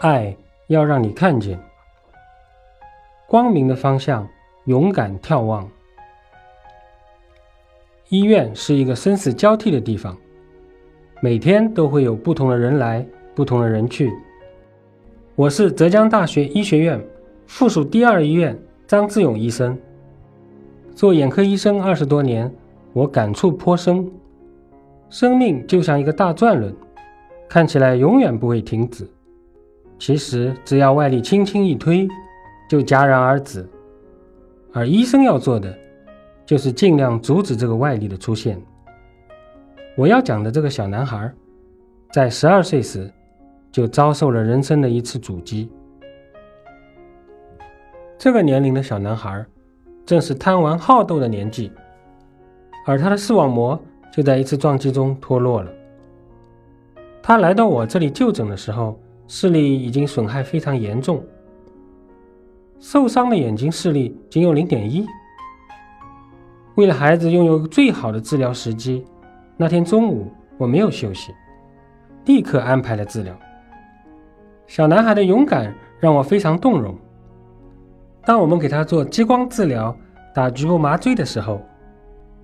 爱要让你看见光明的方向，勇敢眺望。医院是一个生死交替的地方，每天都会有不同的人来，不同的人去。我是浙江大学医学院附属第二医院张志勇医生，做眼科医生二十多年，我感触颇深。生命就像一个大转轮，看起来永远不会停止。其实只要外力轻轻一推，就戛然而止。而医生要做的，就是尽量阻止这个外力的出现。我要讲的这个小男孩，在十二岁时就遭受了人生的一次阻击。这个年龄的小男孩，正是贪玩好斗的年纪，而他的视网膜就在一次撞击中脱落了。他来到我这里就诊的时候。视力已经损害非常严重，受伤的眼睛视力仅有零点一。为了孩子拥有最好的治疗时机，那天中午我没有休息，立刻安排了治疗。小男孩的勇敢让我非常动容。当我们给他做激光治疗、打局部麻醉的时候，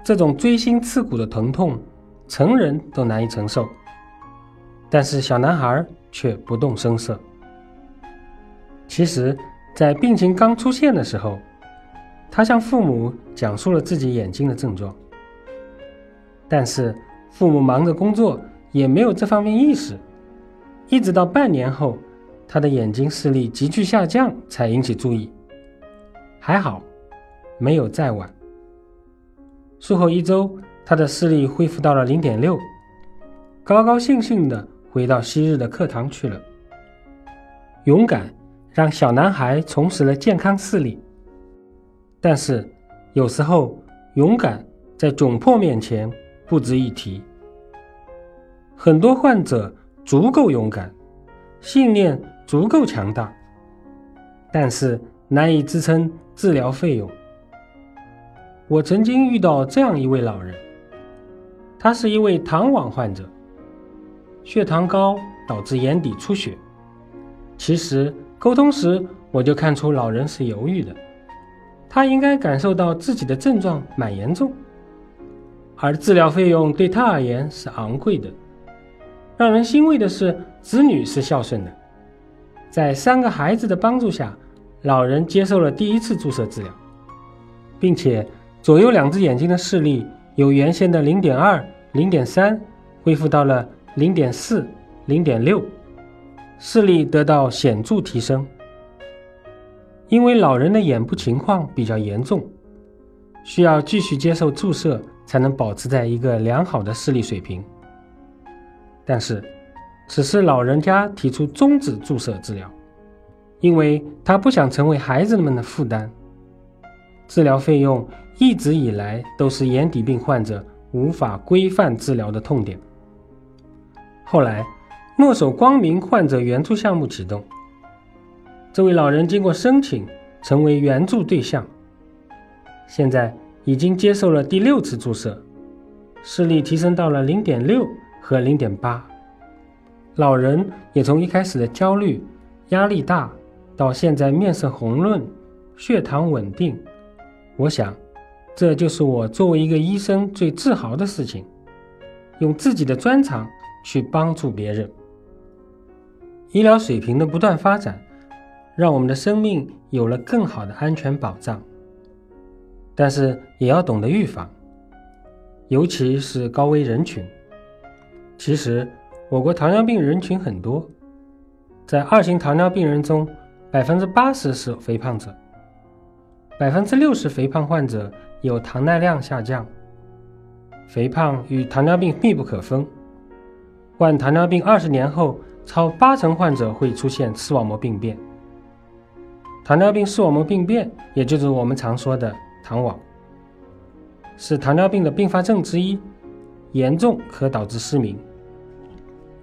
这种锥心刺骨的疼痛，成人都难以承受，但是小男孩。却不动声色。其实，在病情刚出现的时候，他向父母讲述了自己眼睛的症状。但是，父母忙着工作，也没有这方面意识。一直到半年后，他的眼睛视力急剧下降，才引起注意。还好，没有再晚。术后一周，他的视力恢复到了零点六，高高兴兴的。回到昔日的课堂去了。勇敢让小男孩重拾了健康视力，但是有时候勇敢在窘迫面前不值一提。很多患者足够勇敢，信念足够强大，但是难以支撑治疗费用。我曾经遇到这样一位老人，他是一位糖网患者。血糖高导致眼底出血。其实沟通时我就看出老人是犹豫的，他应该感受到自己的症状蛮严重，而治疗费用对他而言是昂贵的。让人欣慰的是，子女是孝顺的，在三个孩子的帮助下，老人接受了第一次注射治疗，并且左右两只眼睛的视力由原先的零点二、零点三恢复到了。零点四、零点六，视力得到显著提升。因为老人的眼部情况比较严重，需要继续接受注射才能保持在一个良好的视力水平。但是，此时老人家提出终止注射治疗，因为他不想成为孩子们的负担。治疗费用一直以来都是眼底病患者无法规范治疗的痛点。后来，诺手光明患者援助项目启动。这位老人经过申请，成为援助对象。现在已经接受了第六次注射，视力提升到了零点六和零点八。老人也从一开始的焦虑、压力大，到现在面色红润、血糖稳定。我想，这就是我作为一个医生最自豪的事情，用自己的专长。去帮助别人，医疗水平的不断发展，让我们的生命有了更好的安全保障。但是也要懂得预防，尤其是高危人群。其实，我国糖尿病人群很多，在二型糖尿病人中，百分之八十是肥胖者，百分之六十肥胖患者有糖耐量下降。肥胖与糖尿病密不可分。患糖尿病二十年后，超八成患者会出现视网膜病变。糖尿病视网膜病变，也就是我们常说的糖网，是糖尿病的并发症之一，严重可导致失明。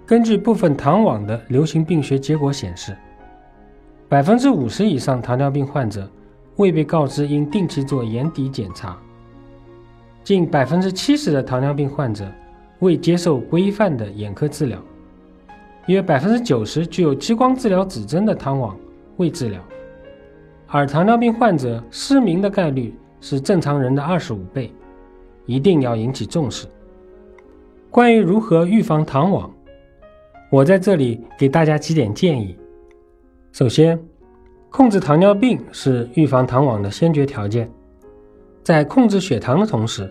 根据部分糖网的流行病学结果显示，百分之五十以上糖尿病患者未被告知应定期做眼底检查，近百分之七十的糖尿病患者。未接受规范的眼科治疗，约百分之九十具有激光治疗指征的糖网未治疗，而糖尿病患者失明的概率是正常人的二十五倍，一定要引起重视。关于如何预防糖网，我在这里给大家几点建议。首先，控制糖尿病是预防糖网的先决条件，在控制血糖的同时，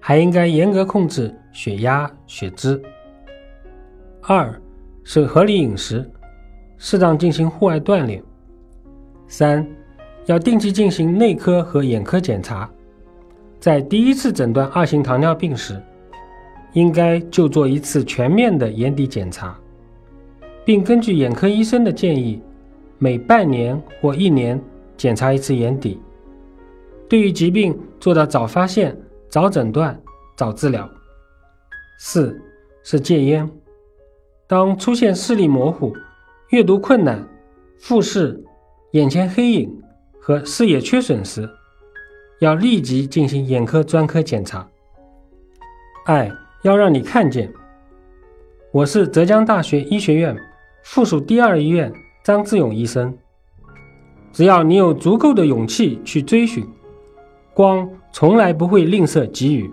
还应该严格控制血压、血脂。二是合理饮食，适当进行户外锻炼。三，要定期进行内科和眼科检查，在第一次诊断二型糖尿病时，应该就做一次全面的眼底检查，并根据眼科医生的建议，每半年或一年检查一次眼底。对于疾病做到早发现、早诊断、早治疗。四是戒烟。当出现视力模糊、阅读困难、复视、眼前黑影和视野缺损时，要立即进行眼科专科检查。爱要让你看见。我是浙江大学医学院附属第二医院张志勇医生。只要你有足够的勇气去追寻，光从来不会吝啬给予。